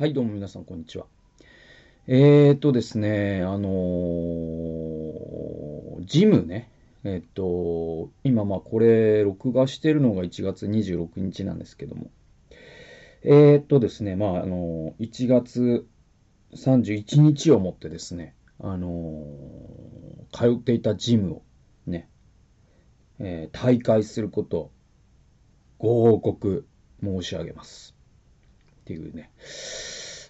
はい、どうも皆さん、こんにちは。えーとですね、あのージムね、えっと、今、まあ、これ、録画してるのが1月26日なんですけども、えっとですね、まあ、あの1月31日をもってですね、あの通っていたジムをね、えー退会することご報告申し上げます。っていうね、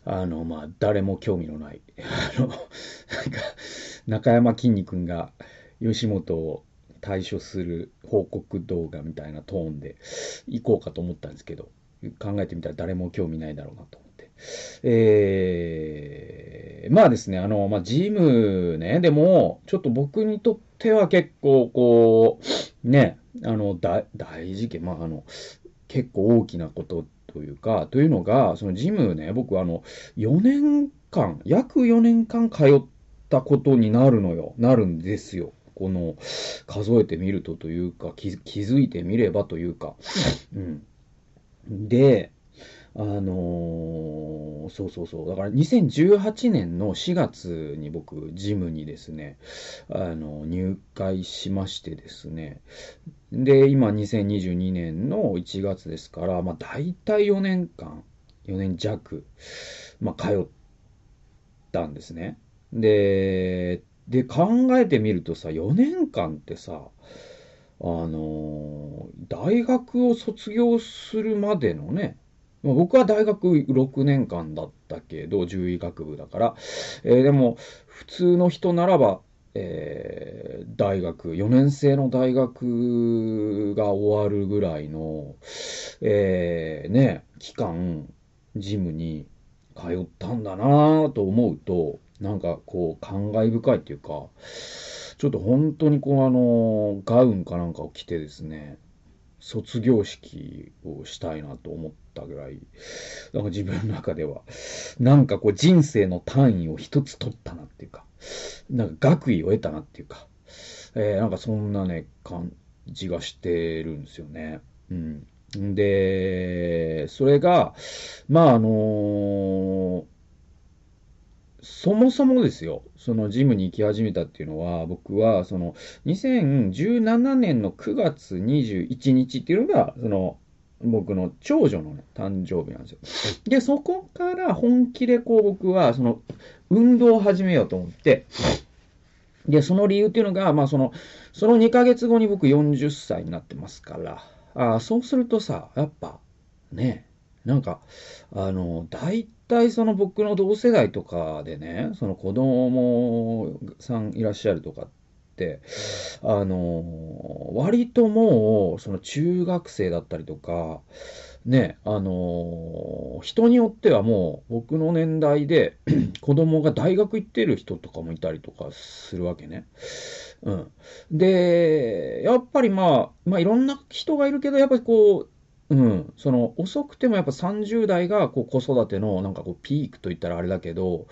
あの、まあ、誰も興味のない、あの、なんか、中山きんに君が吉本を対処する報告動画みたいなトーンで行こうかと思ったんですけど、考えてみたら誰も興味ないだろうなと思って。えー、まあですね、あの、まあ、ジムね、でも、ちょっと僕にとっては結構、こう、ね、あの、大、大事件、まあ、あの、結構大きなことというか、というのが、そのジムね、僕あの、4年間、約4年間通ったことになるのよ。なるんですよ。この、数えてみるとというか、気気づいてみればというか。うん。で、あのーそうそうそう。だから2018年の4月に僕、ジムにですね、あの、入会しましてですね。で、今2022年の1月ですから、まあ大体4年間、4年弱、まあ通ったんですね。で、で、考えてみるとさ、4年間ってさ、あの大学を卒業するまでのね、まあ僕は大学6年間だったけど、獣医学部だから、えーでも、普通の人ならば、えー大学、4年生の大学が終わるぐらいの、えーね、期間、ジムに通ったんだなぁと思うと、なんかこう、感慨深いっていうか、ちょっと本当にこうあの、ガウンかなんかを着てですね、卒業式をしたいなと思ったぐらい、なんか自分の中では、なんかこう人生の単位を一つ取ったなっていうか、なんか学位を得たなっていうか、えーなんかそんなね、感じがしてるんですよね。うん。で、それが、まああのそもそもですよ、そのジムに行き始めたっていうのは、僕は、その、2017年の9月21日っていうのが、その、僕の長女のね、誕生日なんですよ。で、そこから本気でこう僕は、その、運動を始めようと思って、で、その理由っていうのが、まあその、その2ヶ月後に僕40歳になってますから、あーそうするとさ、やっぱ、ね、なんか、あの、大体その僕の同世代とかでね、その子供さんいらっしゃるとかって、あの、割ともう、その中学生だったりとか、ね、あの、人によってはもう僕の年代で 子供が大学行ってる人とかもいたりとかするわけね。うん。で、やっぱりまあ、まあいろんな人がいるけど、やっぱりこう、うん、その遅くてもやっぱ30代がこう子育てのなんかこうピークと言ったらあれだけど、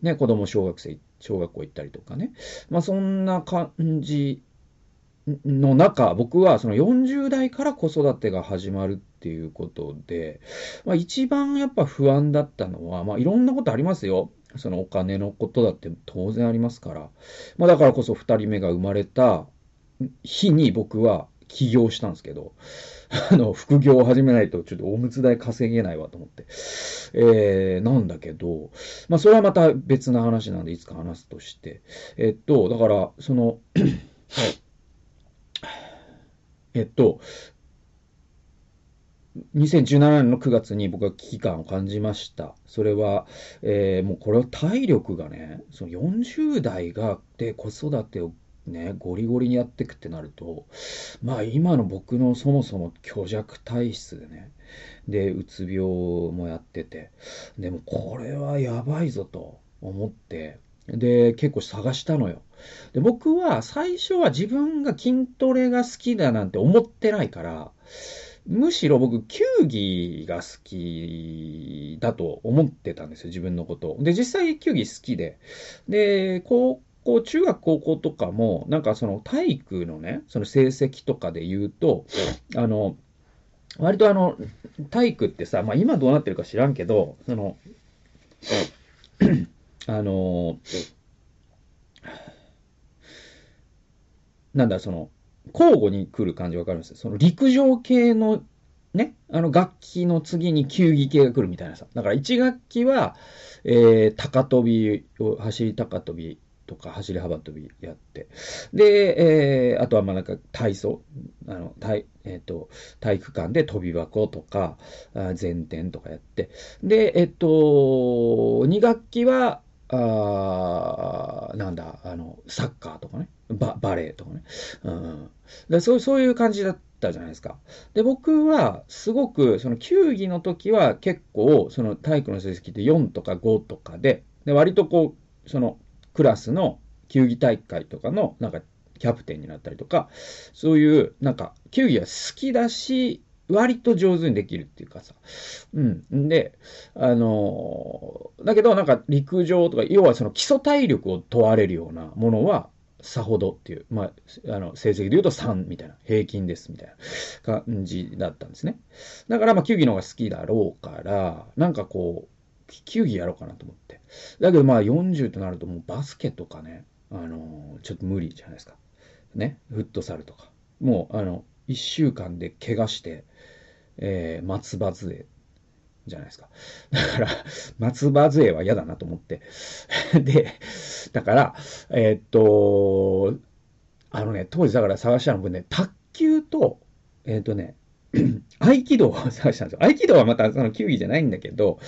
ね、子供小学生、小学校行ったりとかね。まあそんな感じの中、僕はその40代から子育てが始まるっていうことで、まあ一番やっぱ不安だったのは、まあいろんなことありますよ。そのお金のことだって当然ありますから。まあだからこそ2人目が生まれた日に僕は起業したんですけど、あの、副業を始めないとちょっとおむつ代稼げないわと思って。えー、なんだけど、まあそれはまた別な話なんでいつか話すとして。えっと、だから、その、えっと、2017年の9月に僕は危機感を感じました。それは、えーもうこれは体力がね、その40代がで子育てをね、ゴリゴリにやっていくってなると、まあ今の僕のそもそも虚弱体質でね、で、うつ病もやってて、でもこれはやばいぞと思って、で、結構探したのよ。で、僕は最初は自分が筋トレが好きだなんて思ってないから、むしろ僕、球技が好きだと思ってたんですよ、自分のことを。で、実際球技好きで。で、高校、中学高校とかも、なんかその体育のね、その成績とかで言うと、あの、割とあの、体育ってさ、まあ今どうなってるか知らんけど、その、あのなんだ、その、交互に来る感じわかるんですよ。その陸上系のね、あの楽器の次に球技系が来るみたいなさ。だから1学期は、えー、高跳びを、走り高跳びとか走り幅跳びやって。で、えー、あとはまあなんか体操、あの、体、えっ、ー、と、体育館で跳び箱とか、あ前転とかやって。で、えっ、ー、と、2学期は、あなんだ、あの、サッカーとかね、ババレーとかね。うん、でそうそういう感じだったじゃないですか。で、僕は、すごく、その球技の時は結構、その体育の成績って4とか5とかで、で割とこう、そのクラスの球技大会とかの、なんか、キャプテンになったりとか、そういう、なんか、球技は好きだし、割と上手にできるっていうかさ。うん。で、あのー、だけどなんか陸上とか、要はその基礎体力を問われるようなものは、さほどっていう、まあ、あの、成績で言うと3みたいな、平均ですみたいな感じだったんですね。だから、まあ、球技の方が好きだろうから、なんかこう、球技やろうかなと思って。だけど、まあ、40となるともうバスケとかね、あのー、ちょっと無理じゃないですか。ね、フットサルとか。もう、あの、1週間で怪我して、えー、松葉杖じゃないですか。だから、松葉杖は嫌だなと思って。で、だから、えー、っと、あのね、当時だから探したの僕ね、卓球と、えー、っとね、合気道を探したんですよ。合気道はまたその球技じゃないんだけど、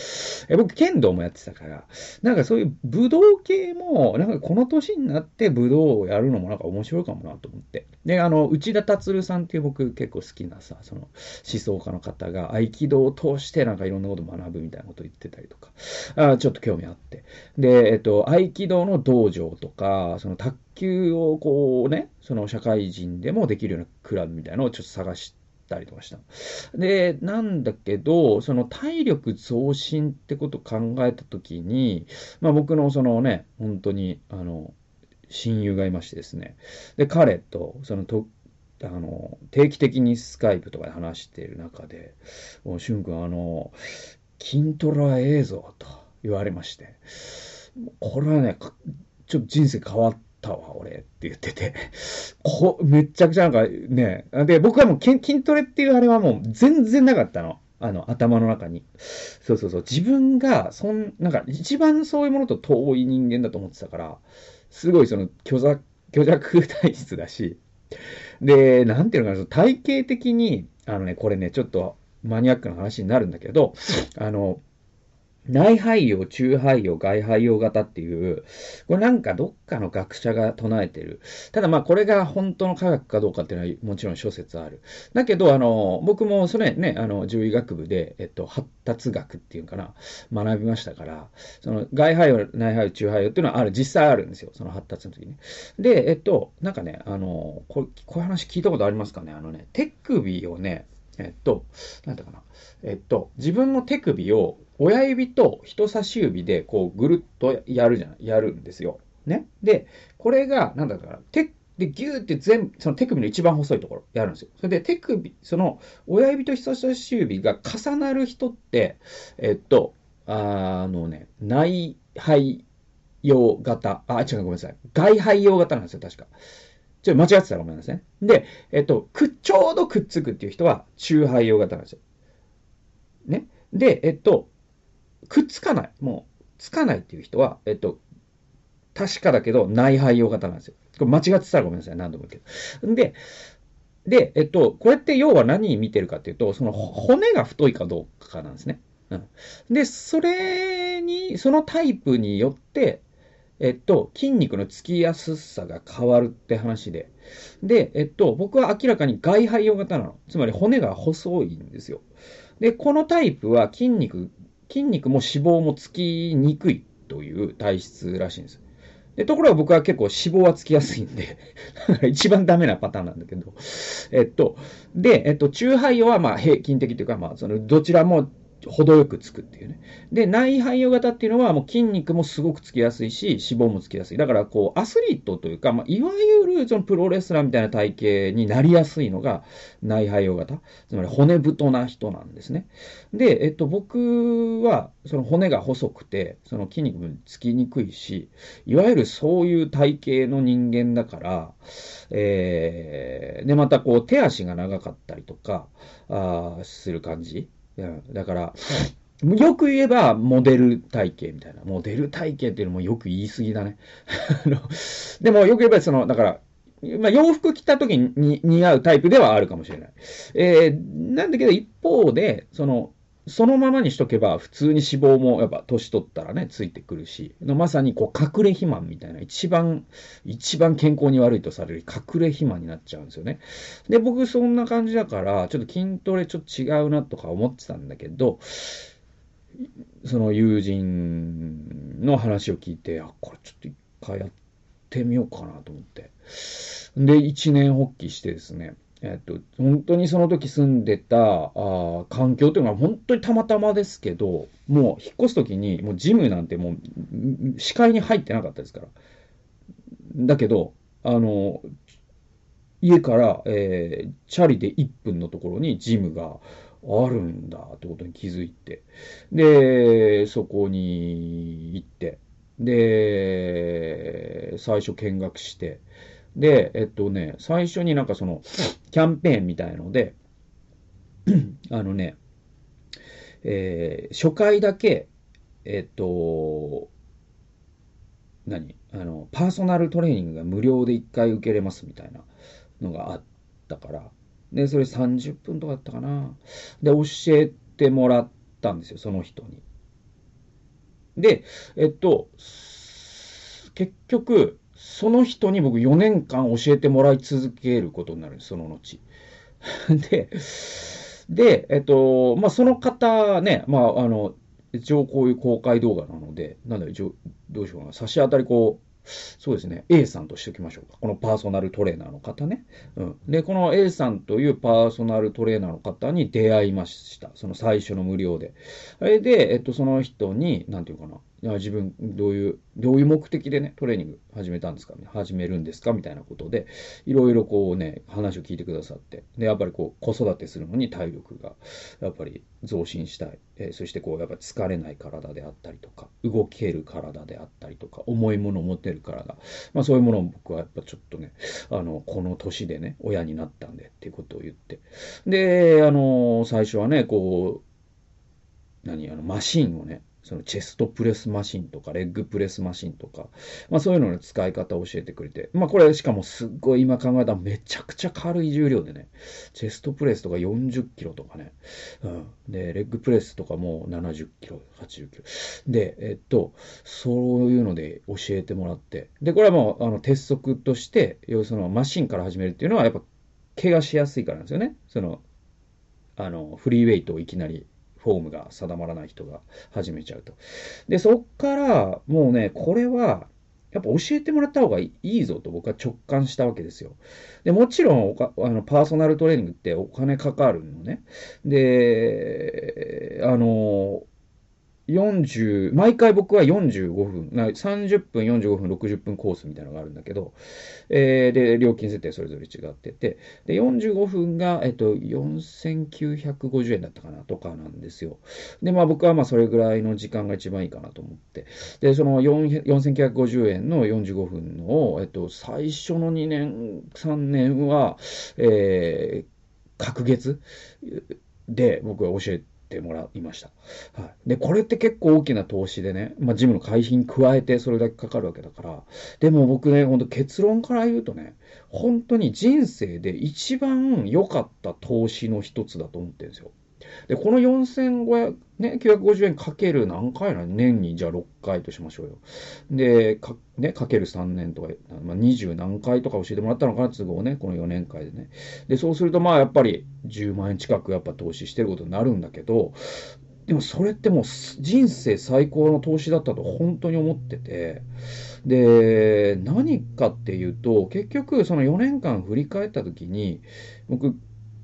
え僕剣道もやってたから、なんかそういう武道系も、なんかこの年になって武道をやるのもなんか面白いかもなと思って。で、あの、内田達さんっていう僕結構好きなさ、その思想家の方が合気道を通してなんかいろんなこと学ぶみたいなこと言ってたりとか、あちょっと興味あって。で、えっと、合気道の道場とか、その卓球をこうね、その社会人でもできるようなクラブみたいなのをちょっと探して、たりとかした。で、なんだけど、その体力増進ってことを考えたときに、まあ僕のそのね、本当に、あの、親友がいましてですね。で、彼と、そのと、あの、定期的にスカイプとかで話している中で、おしゅんくん、あの、筋トレはええぞ、と言われまして、これはね、ちょっと人生変わったわ、俺って言ってて、こめっちゃくちゃなんかね、で、僕はもう筋トレっていうあれはもう全然なかったの。あの、頭の中に。そうそうそう。自分が、そん、なんか、一番そういうものと遠い人間だと思ってたから、すごいその、虚弱、虚弱体質だし、で、なんていうのかな、体系的に、あのね、これね、ちょっとマニアックな話になるんだけど、あの、内肺葉、中肺葉、外肺葉型っていう、これなんかどっかの学者が唱えてる。ただまあこれが本当の科学かどうかっていうのはもちろん諸説ある。だけど、あの、僕もそれね、あの、獣医学部で、えっと、発達学っていうかな、学びましたから、その外肺葉、内肺葉、中肺葉っていうのはある、実際あるんですよ。その発達の時に。で、えっと、なんかね、あの、ここういう話聞いたことありますかねあのね、手首をね、えっと、なんだかな。えっと、自分の手首を親指と人差し指でこうぐるっとやるじゃない、やるんですよ。ね。で、これが、なんだかな、手、で、ギューって全部、その手首の一番細いところやるんですよ。それで手首、その親指と人差し指が重なる人って、えっと、あのね、内肺用型、あ、違う、ごめんなさい。外肺用型なんですよ、確か。ちょっと間違ってたらごめんなさいね。で、えっと、く、ちょうどくっつくっていう人は中肺用型なんですよ。ね。で、えっと、くっつかない。もう、つかないっていう人は、えっと、確かだけど、内肺用型なんですよ。これ間違ってたらごめんなさい。何度も言うけど。で、で、えっと、これって要は何見てるかっていうと、その骨が太いかどうかなんですね。うん。で、それに、そのタイプによって、えっと、筋肉のつきやすさが変わるって話で。で、えっと、僕は明らかに外肺用型なの。つまり骨が細いんですよ。で、このタイプは筋肉筋肉も脂肪もつきにくいという体質らしいんです。でところが僕は結構脂肪はつきやすいんで一番ダメなパターンなんだけど、えっと、で、えっと、中肺用はまあ平均的というか、まあ、その、どちらも程よくつくっていうね。で、内肺用型っていうのはもう筋肉もすごくつきやすいし、脂肪もつきやすい。だからこう、アスリートというか、まあ、いわゆるそのプロレスラーみたいな体型になりやすいのが内肺用型。つまり骨太な人なんですね。で、えっと、僕はその骨が細くて、その筋肉もつきにくいし、いわゆるそういう体型の人間だから、えー、で、またこう、手足が長かったりとか、あする感じ。うんだから、よく言えば、モデル体型みたいな。モデル体型っていうのもよく言い過ぎだね。でも、よく言えば、その、だから、まあ、洋服着た時に似合うタイプではあるかもしれない。えー、なんだけど、一方で、その、そのままにしとけば、普通に脂肪もやっぱ年取ったらね、ついてくるし、まさにこう隠れ肥満みたいな、一番、一番健康に悪いとされる隠れ肥満になっちゃうんですよね。で、僕そんな感じだから、ちょっと筋トレちょっと違うなとか思ってたんだけど、その友人の話を聞いて、あ、これちょっと一回やってみようかなと思って。で、一年発起してですね、えっと、本当にその時住んでたあ環境というのは本当にたまたまですけど、もう引っ越す時に、もうジムなんてもう視界に入ってなかったですから。だけど、あの、家から、えー、チャリで1分のところにジムがあるんだってことに気づいて、で、そこに行って、で、最初見学して、で、えっとね、最初になんかその、キャンペーンみたいので、あのね、えー、初回だけ、えっと、何あの、パーソナルトレーニングが無料で1回受けれますみたいなのがあったから、で、それ30分とかだったかな。で、教えてもらったんですよ、その人に。で、えっと、結局、その人に僕4年間教えてもらい続けることになるんです、その後。で、で、えっと、まあ、その方ね、まあ、あの、一応こういう公開動画なので、なんだろう、どうしようかな、差し当たりこう、そうですね、A さんとしておきましょうか。このパーソナルトレーナーの方ね。うん。で、この A さんというパーソナルトレーナーの方に出会いました。その最初の無料で。それで、えっと、その人に、なんていうかな、自分、どういう、どういう目的でね、トレーニング始めたんですか？始めるんですか？みたいなことで、いろいろこうね、話を聞いてくださって、で、やっぱりこう、子育てするのに体力が、やっぱり増進したい。え、そしてこう、やっぱ疲れない体であったりとか、動ける体であったりとか、重いものを持てる体。まあそういうものを僕はやっぱちょっとね、あの、この年でね、親になったんでっていうことを言って。で、あの、最初はね、こう、何、あの、マシンをね、そのチェストプレスマシンとか、レッグプレスマシンとか、まあそういうのの使い方を教えてくれて、まあこれしかもすっごい今考えたらめちゃくちゃ軽い重量でね、チェストプレスとか40キロとかね、うん。で、レッグプレスとかも70キロ、80キロ。で、えっと、そういうので教えてもらって、で、これはもう、あの、鉄則として、要するにマシンから始めるっていうのはやっぱ、怪我しやすいからなんですよね。その、あの、フリーウェイトをいきなりフォームが定まらない人が始めちゃうと。で、そっから、もうね、これは、やっぱ教えてもらった方がいいぞと僕は直感したわけですよ。で、もちろんあの、パーソナルトレーニングってお金かかるのね。で、あの、40、毎回僕は45分、30分、45分、60分コースみたいなのがあるんだけど、えー、で、料金設定それぞれ違ってて、で、45分が、えっと、4950円だったかなとかなんですよ。で、まあ僕はまあそれぐらいの時間が一番いいかなと思って、で、その4950円の45分の、えっと、最初の2年、3年は、えー、隔月で僕は教えて、てもらいました。はい。で、これって結構大きな投資でね、まあ、ジムの会費に加えてそれだけかかるわけだから、でも僕ね、ほんと結論から言うとね、本当に人生で一番良かった投資の一つだと思ってるんですよ。で、この4500、ね、950円かける何回なの？年にじゃあ6回としましょうよ。で、か、ね、かける3年とか、まあ、20何回とか教えてもらったのかな、都合ね、この4年間でね。で、そうするとまあやっぱり10万円近くやっぱ投資してることになるんだけど、でもそれってもう人生最高の投資だったと本当に思ってて、で、何かっていうと、結局その4年間振り返った時に、僕、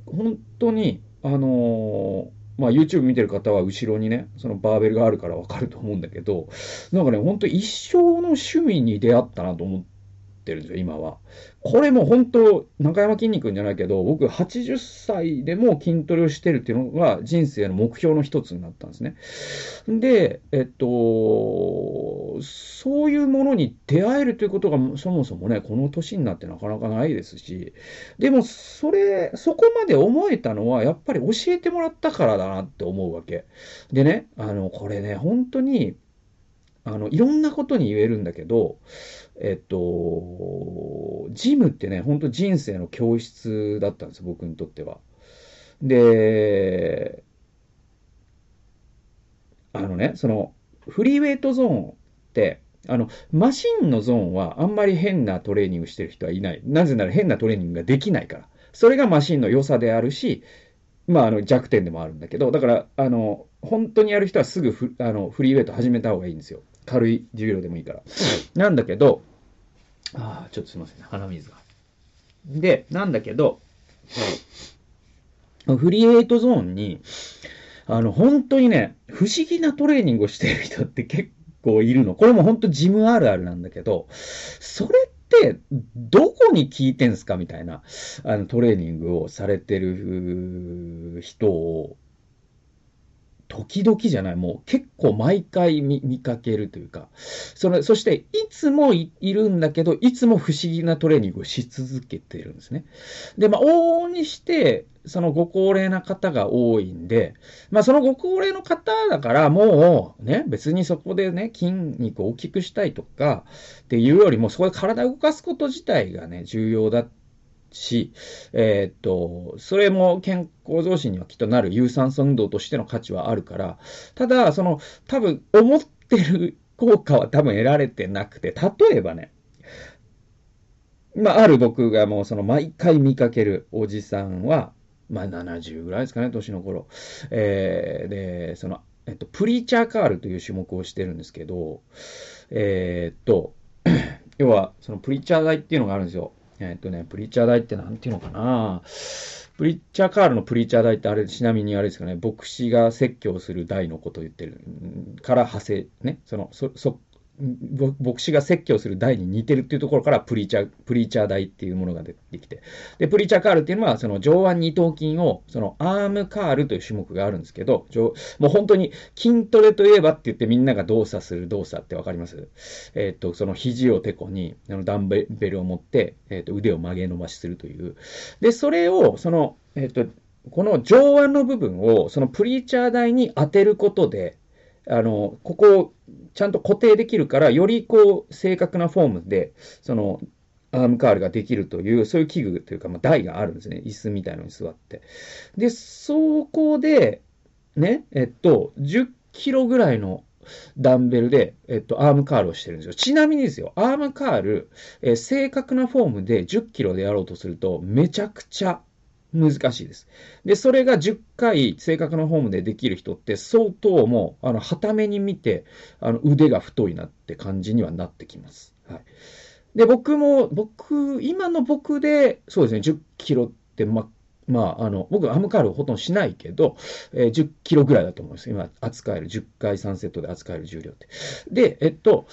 本当にあのまあ YouTube 見てる方は後ろにね、そのバーベルがあるからわかると思うんだけど、なんかね、ほんと一生の趣味に出会ったなと思って、ってるんですよ、今は。これも本当、中山きんに君じゃないけど、僕80歳でも筋トレをしてるっていうのが人生の目標の一つになったんですね。で、えっと、そういうものに出会えるということがそもそもね、この年になってなかなかないですし、でもそれ、そこまで思えたのは、やっぱり教えてもらったからだなって思うわけ。でね、あの、これね、本当に、あの、いろんなことに言えるんだけど、えっと、ジムってね、本当人生の教室だったんです僕にとっては。で、あのね、その、フリーウェイトゾーンって、あの、マシンのゾーンはあんまり変なトレーニングしてる人はいない。なぜなら変なトレーニングができないから。それがマシンの良さであるし、まあ、あの、弱点でもあるんだけど、だから、あの、本当にやる人はすぐフあのフリーウェイト始めた方がいいんですよ。軽い授業でもいいから。なんだけど、ああ、ちょっとすいません、鼻水が。で、なんだけど、フリーエイトゾーンに、あの、本当にね、不思議なトレーニングをしてる人って結構いるの。これも本当ジムあるあるなんだけど、それって、どこに効いてんすかみたいな、あの、トレーニングをされてる人を時々じゃない、もう結構毎回見かけるというか、その、そしていつもいるんだけど、いつも不思議なトレーニングをし続けてるんですね。で、まあ、往々にして、そのご高齢な方が多いんで、まあそのご高齢の方だからもうね、別にそこでね、筋肉を大きくしたいとかっていうよりも、そこで体を動かすこと自体がね、重要だっし、えー、っと、それも健康増進にはきっとなる有酸素運動としての価値はあるから、ただ、その、多分思ってる効果は多分得られてなくて、例えばね、まあ、ある僕がもうその毎回見かけるおじさんは、まあ70ぐらいですかね、年の頃。えー、で、その、えっと、プリーチャーカールという種目をしてるんですけど、えー、っと、要は、そのプリーチャー台っていうのがあるんですよ。えっとね、プリーチャー大ってなんていうのかな。プリッチャーカールのプリーチャー大ってあれ、ちなみにあれですかね、牧師が説教する大のことを言ってる。から派生、ね、その、そ、そ、牧師が説教する台に似てるっていうところからプリーチャー、プリーチャー台っていうものが出てきて。で、プリーチャーカールっていうのは、その上腕二頭筋を、そのアームカールという種目があるんですけど、もう本当に筋トレといえばって言ってみんなが動作する動作ってわかります？えっ、と、その肘をてこに、あのダンベルを持って、えっ、と、腕を曲げ伸ばしするという。で、それを、その、えっ、と、この上腕の部分を、そのプリーチャー台に当てることで、あの、ここをちゃんと固定できるから、よりこう、正確なフォームで、その、アームカールができるという、そういう器具というか、まあ、台があるんですね。椅子みたいのに座って。で、そこで、ね、えっと、10キロぐらいのダンベルで、えっと、アームカールをしてるんですよ。ちなみにですよ、アームカール、え、正確なフォームで10キロでやろうとすると、めちゃくちゃ難しいです。で、それが10回正確なフォームでできる人って相当もう、あの、はために見て、あの、腕が太いなって感じにはなってきます。はい。で、僕も、僕、今の僕で、そうですね、10キロって、ま、まあ、あの、僕、アムカールほとんどしないけど、えー、10キロぐらいだと思います。今、扱える、10回3セットで扱える重量って。で、えっと、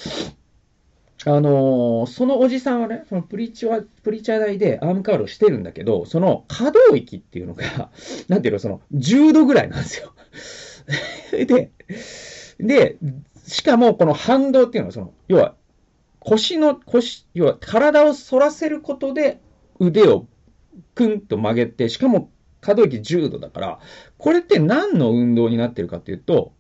あのー、そのおじさんはね、そのプリチャー、プリチャー台でアームカールをしてるんだけど、その可動域っていうのが、なんていうの、その10度ぐらいなんですよ。で、で、しかもこの反動っていうのは、その、要は、腰の、腰、要は体を反らせることで腕をクンと曲げて、しかも可動域10度だから、これって何の運動になってるかっていうと、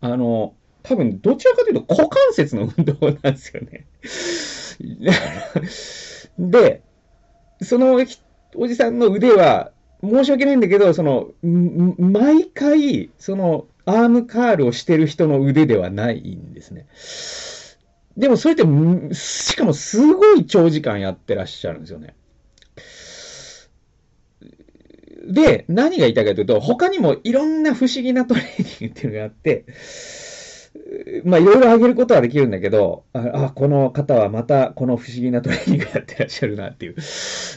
あの、多分、どちらかというと股関節の運動なんですよね。で、そのおじさんの腕は、申し訳ないんだけど、その、毎回、その、アームカールをしてる人の腕ではないんですね。でもそれって、しかもすごい長時間やってらっしゃるんですよね。で、何が言いたいかというと、他にもいろんな不思議なトレーニングっていうのがあって、まあ、いろいろあげることはできるんだけど、あ、この方はまたこの不思議なトレーニングやってらっしゃるなっていう。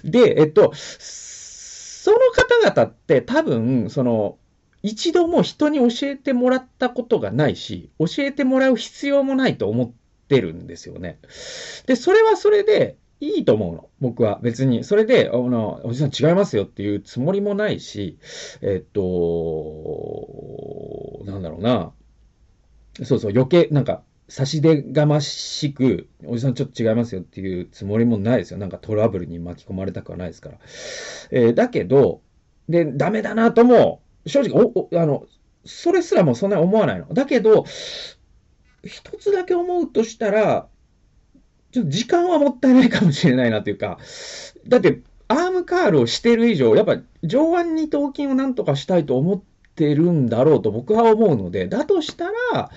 で、えっと、その方々って多分、その、一度も人に教えてもらったことがないし、教えてもらう必要もないと思ってるんですよね。で、それはそれで、いいと思うの。僕は別に。それで、あの、おじさん違いますよっていうつもりもないし、えっと、なんだろうな。そうそう、余計、なんか、差し出がましく、おじさんちょっと違いますよっていうつもりもないですよ。なんかトラブルに巻き込まれたくはないですから。えー、だけど、で、ダメだなとも、正直、お、お、あの、それすらもそんなに思わないの。だけど、一つだけ思うとしたら、ちょっと時間はもったいないかもしれないなというか、だって、アームカールをしてる以上、やっぱ上腕二頭筋をなんとかしたいと思ってるんだろうと僕は思うので、だとしたら、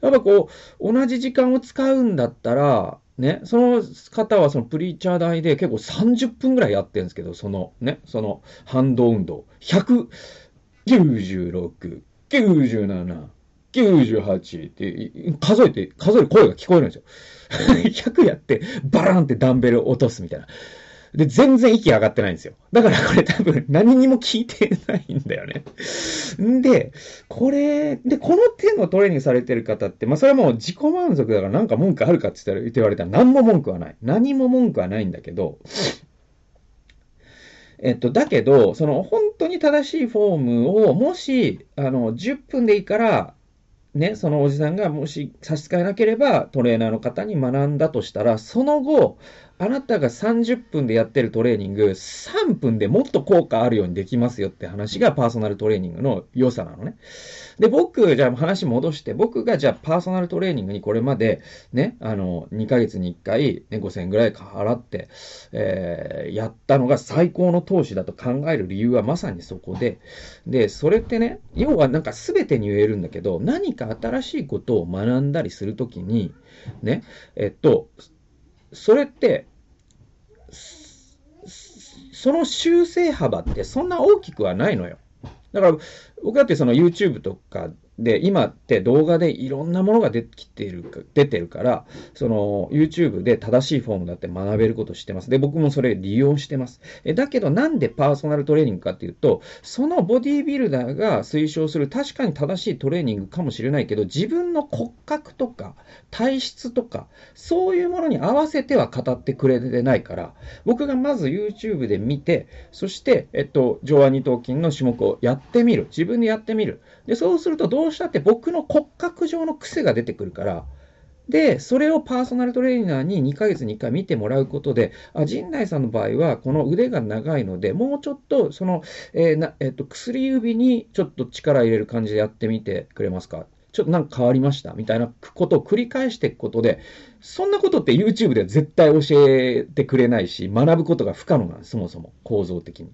やっぱこう、同じ時間を使うんだったら、ね、その方はそのプリーチャー台で結構30分ぐらいやってるんですけど、そのね、その反動運動。196、97、98って数えて、数える声が聞こえるんですよ。100やって、バランってダンベル落とすみたいな。で、全然息上がってないんですよ。だからこれ多分何にも聞いてないんだよね。んで、これ、で、この手のトレーニングされてる方って、まあそれはもう自己満足だからなんか文句あるかって言言われたら何も文句はない。何も文句はないんだけど、えっと、だけど、その本当に正しいフォームを、もし、あの、10分でいいから、ね、そのおじさんがもし差し支えなければトレーナーの方に学んだとしたら、その後、あなたが30分でやってるトレーニング、3分でもっと効果あるようにできますよって話がパーソナルトレーニングの良さなのね。で、僕、じゃあ話戻して、僕がじゃあパーソナルトレーニングにこれまで、ね、あの、2ヶ月に1回、ね、5000円ぐらい払って、えー、やったのが最高の投資だと考える理由はまさにそこで、で、それってね、要はなんか全てに言えるんだけど、何か新しいことを学んだりするときに、ね、えっと、それって、その修正幅ってそんな大きくはないのよ。だから、僕だってその YouTube とかで、今って動画でいろんなものが出てきている、出てるから、その YouTube で正しいフォームだって学べることしてます。で、僕もそれ利用してます。え、だけどなんでパーソナルトレーニングかっていうと、そのボディービルダーが推奨する確かに正しいトレーニングかもしれないけど、自分の骨格とか体質とか、そういうものに合わせては語ってくれてないから、僕がまず YouTube で見て、そして、えっと、上腕二頭筋の種目をやってみる。自分でやってみる。で、そうするとどうしたって僕の骨格上の癖が出てくるから、で、それをパーソナルトレーナーに2ヶ月に1回見てもらうことで、あ、陣内さんの場合は、この腕が長いので、もうちょっと、その、えー、な、えっ、と、薬指にちょっと力入れる感じでやってみてくれますか？ちょっとなんか変わりました？みたいなことを繰り返していくことで、そんなことって YouTube では絶対教えてくれないし、学ぶことが不可能なんです、そもそも、構造的に。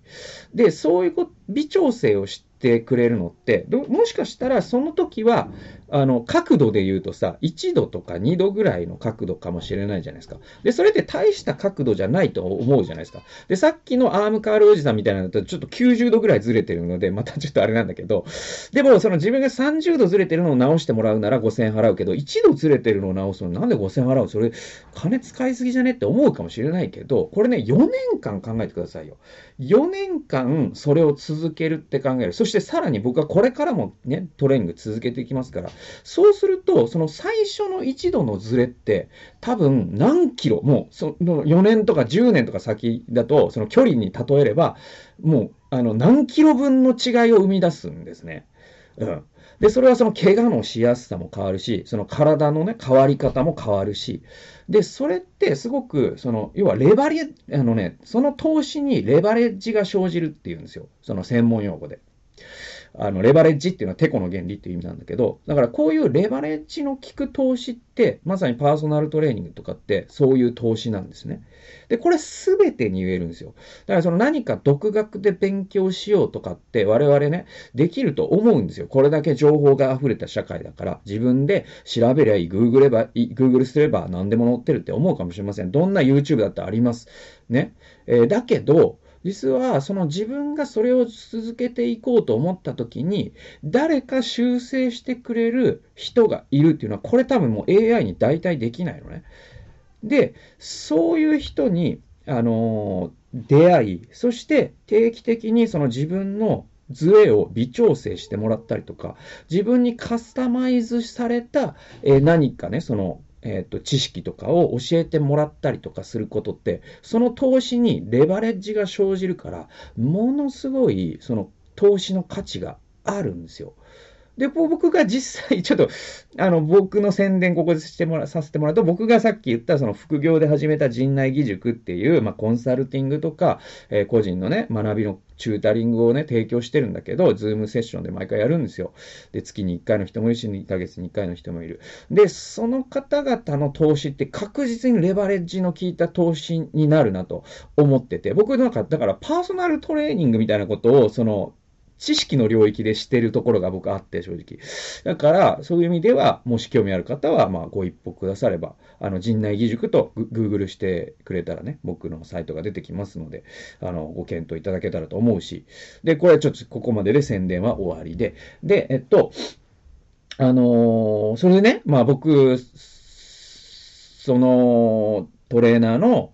で、そういう微調整をしててくれるのって、もしかしたらその時は、あの、角度で言うとさ、1度とか2度ぐらいの角度かもしれないじゃないですか。で、それって大した角度じゃないと思うじゃないですか。で、さっきのアームカールおじさんみたいなのとちょっと90度ぐらいずれてるので、またちょっとあれなんだけど、でも、その自分が30度ずれてるのを直してもらうなら5000円払うけど、1度ずれてるのを直すのなんで5000円払うそれ、金使いすぎじゃねって思うかもしれないけど、これね、4年間考えてくださいよ。4年間それを続けるって考える。そしてさらに僕はこれからもね、トレーニング続けていきますから、そうすると、その最初の1度のズレって、多分何キロ、もうその4年とか10年とか先だと、その距離に例えれば、もうあの何キロ分の違いを生み出すんですね。うん。で、それはその怪我のしやすさも変わるし、その体のね、変わり方も変わるし、で、それってすごく、その、要はレバレ、あのね、その投資にレバレッジが生じるっていうんですよ。その専門用語で。あの、レバレッジっていうのはテコの原理っていう意味なんだけど、だからこういうレバレッジの効く投資って、まさにパーソナルトレーニングとかってそういう投資なんですね。で、これすべてに言えるんですよ。だからその何か独学で勉強しようとかって我々ね、できると思うんですよ。これだけ情報が溢れた社会だから、自分で調べりゃいい、グーグればいい、グーグルすれば何でも載ってるって思うかもしれません。どんな YouTube だってあります。ね。えー、だけど、実はその自分がそれを続けていこうと思った時に誰か修正してくれる人がいるっていうのはこれ多分もう AI に代替できないのね。で、そういう人に、あの出会い、そして定期的にその自分のズレを微調整してもらったりとか、自分にカスタマイズされた、え、何かね、その、えっ、ー、と、知識とかを教えてもらったりとかすることって、その投資にレバレッジが生じるから、ものすごい、その投資の価値があるんですよ。で、僕が実際、ちょっと、あの、僕の宣伝ここでしてもら、させてもらうと、僕がさっき言ったその副業で始めた陣内義塾っていう、まあ、コンサルティングとか、えー、個人のね、学びのチュータリングをね、提供してるんだけど、ズームセッションで毎回やるんですよ。で、月に1回の人もいるし、2ヶ月に1回の人もいる。で、その方々の投資って確実にレバレッジの効いた投資になるなと思ってて、僕なんか、だからパーソナルトレーニングみたいなことを、その、知識の領域でしてるところが僕あって、正直。だから、そういう意味では、もし興味ある方は、まあ、ご一報くだされば、あの、陣内義塾とグーグルしてくれたらね、僕のサイトが出てきますので、あの、ご検討いただけたらと思うし。で、これちょっとここまでで宣伝は終わりで。で、えっと、あのー、それでね、まあ僕、その、トレーナーの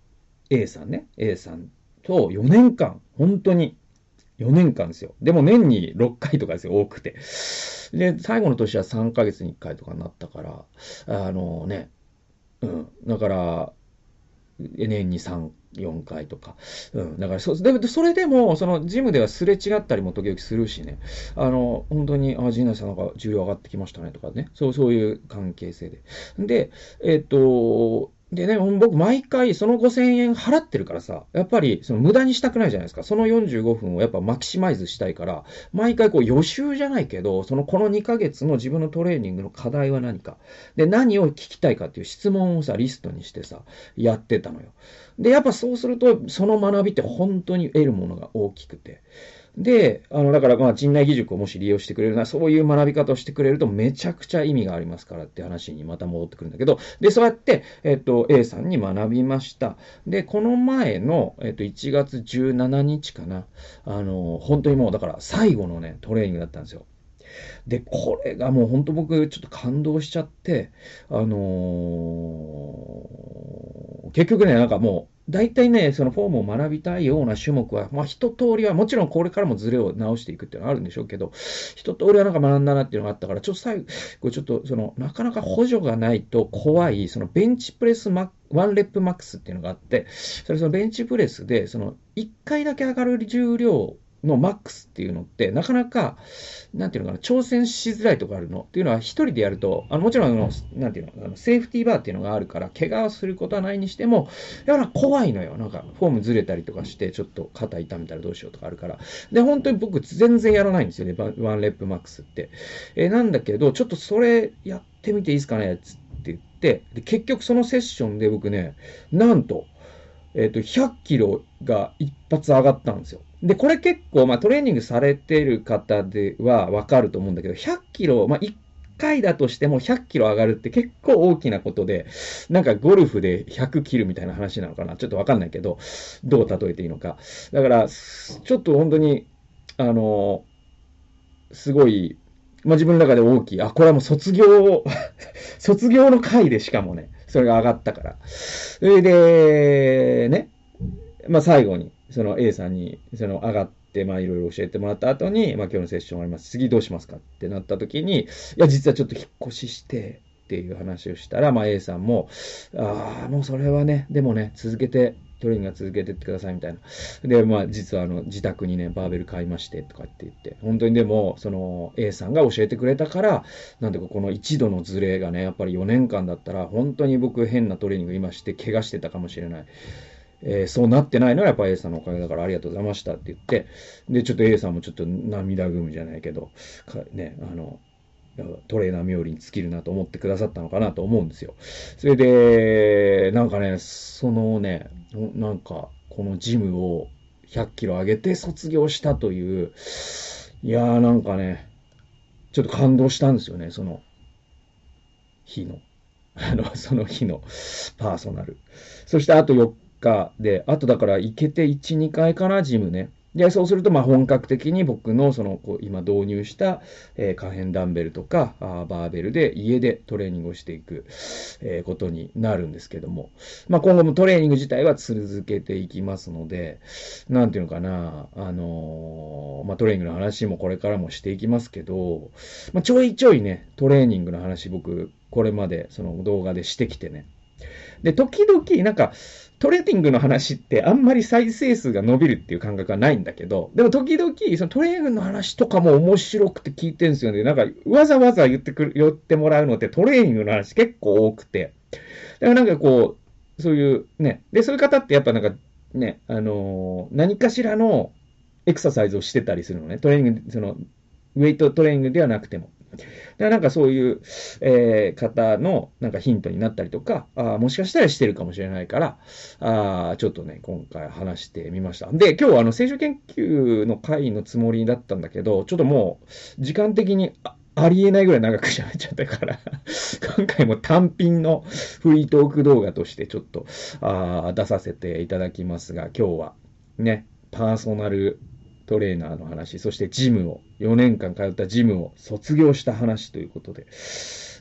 A さんね、A さんと4年間、本当に4年間ですよ。でも年に6回とかですよ、多くて。で、最後の年は3ヶ月に1回とかになったから、あのね、うん。だから、年に3、4回とか。うん。だからそ、でそれでも、その、ジムではすれ違ったりも時々するしね。あの、本当に、あ、陣内さんなんか重量上がってきましたねとかね。そう、そういう関係性で。で、えっと、でね、僕毎回その5000円払ってるからさ、やっぱりその無駄にしたくないじゃないですか。その45分をやっぱマキシマイズしたいから、毎回こう予習じゃないけど、そのこの2ヶ月の自分のトレーニングの課題は何か。で、何を聞きたいかっていう質問をさ、リストにしてさ、やってたのよ。で、やっぱそうすると、その学びって本当に得るものが大きくて。で、あの、だから、まあ、陣内義塾をもし利用してくれるな、そういう学び方をしてくれるとめちゃくちゃ意味がありますからって話にまた戻ってくるんだけど、で、そうやって、えっと、A さんに学びました。で、この前の、えっと、1月17日かな、あの、本当にもう、だから最後のね、トレーニングだったんですよ。で、これがもう本当僕ちょっと感動しちゃって、あのー、結局ね、なんかもう、大体ね、そのフォームを学びたいような種目は、まあ一通りは、もちろんこれからもズレを直していくっていうのはあるんでしょうけど、一通りはなんか学んだなっていうのがあったから、ちょっと最後、ちょっとその、なかなか補助がないと怖い、そのベンチプレス、まあ one rep max っていうのがあって、それそのベンチプレスで、その、一回だけ上がる重量のマックスっていうのって、なかなか、なんていうのかな、挑戦しづらいとこあるのっていうのは、一人でやると、あのもちろんあの、なんていうの、あのセーフティーバーっていうのがあるから、怪我をすることはないにしても、やっぱ怖いのよ。なんか、フォームずれたりとかして、ちょっと肩痛めたらどうしようとかあるから。で、本当に僕、全然やらないんですよね、ワンレップマックスって。えー、なんだけど、ちょっとそれやってみていいですかね？つって言って、で結局そのセッションで僕ね、なんと、えっ、ー、と、100キロが一発上がったんですよ。で、これ結構、まあ、トレーニングされてる方ではわかると思うんだけど、100キロ、まあ、1回だとしても100キロ上がるって結構大きなことで、なんかゴルフで100切るみたいな話なのかなちょっとわかんないけど、どう例えていいのか。だから、ちょっと本当に、あの、すごい、まあ、自分の中で大きい。あ、これはもう卒業、卒業の回でしかもね、それが上がったから。それで、ね、まあ、最後に、その A さんに、その上がって、まあいろいろ教えてもらった後に、まあ今日のセッション終わります。次どうしますかってなった時に、いや、実はちょっと引っ越しして、っていう話をしたら、まあ A さんも、ああ、もうそれはね、でもね、続けて、トレーニングは続けてってくださいみたいな。で、まあ実はあの、自宅にね、バーベル買いましてとかって言って、本当にでも、その A さんが教えてくれたから、なんていうかこの一度のズレがね、やっぱり4年間だったら、本当に僕変なトレーニング今して怪我してたかもしれない。えー、そうなってないのはやっぱ A さんのおかげだからありがとうございましたって言って、で、ちょっと A さんもちょっと涙ぐむじゃないけど、ね、あの、トレーナー冥利に尽きるなと思ってくださったのかなと思うんですよ。それで、なんかね、そのね、なんか、このジムを100キロ上げて卒業したという、いやーなんかね、ちょっと感動したんですよね、その日の。あの、その日のパーソナル。そしてあと4日で、あとだから行けて1、2回かな、ジムね。で、そうすると、まあ、本格的に僕の、その、こう、今導入した、えー、可変ダンベルとか、あバーベルで家でトレーニングをしていく、えー、ことになるんですけども、まあ、今後もトレーニング自体は続けていきますので、なんていうのかな、あのー、まあ、トレーニングの話もこれからもしていきますけど、まあ、ちょいちょいね、トレーニングの話僕、これまでその動画でしてきてね。で、時々、なんか、トレーニングの話ってあんまり再生数が伸びるっていう感覚はないんだけど、でも時々、そのトレーニングの話とかも面白くて聞いてるんですよね。なんか、わざわざ言ってくる、寄ってもらうのってトレーニングの話結構多くて。だからなんかこう、そういうね、で、そういう方ってやっぱなんかね、あのー、何かしらのエクササイズをしてたりするのね。トレーニング、その、ウェイトトレーニングではなくても。だからなんかそういう、えー、方のなんかヒントになったりとか、あもしかしたらしてるかもしれないから、あちょっとね、今回話してみました。で、今日はあの、聖書研究の会のつもりだったんだけど、ちょっともう、時間的にありえないぐらい長く喋っちゃったから 今回も単品のフリートーク動画としてちょっとあ出させていただきますが、今日はね、パーソナルトレーナーの話、そしてジムを、4年間通ったジムを卒業した話ということで、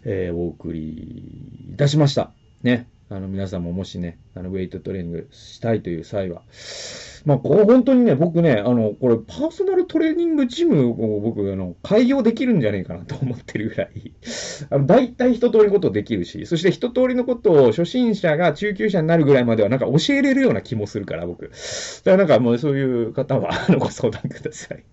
えー、お送りいたしました。ね。あの、皆さんももしね、あの、ウェイトトレーニングしたいという際は、まあ、これ本当にね、僕ね、あの、これ、パーソナルトレーニングジムを僕、あの、開業できるんじゃねえかなと思ってるぐらい、あの、大体一通りのことできるし、そして一通りのことを初心者が中級者になるぐらいまではなんか教えれるような気もするから、僕。だからなんかもうそういう方は、あの、ご相談ください。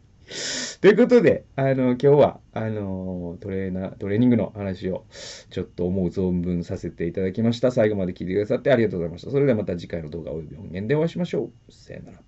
ということで、あの、今日は、あの、トレーナー、トレーニングの話を、ちょっと思う存分させていただきました。最後まで聞いてくださってありがとうございました。それではまた次回の動画及び音源でお会いしましょう。さよなら。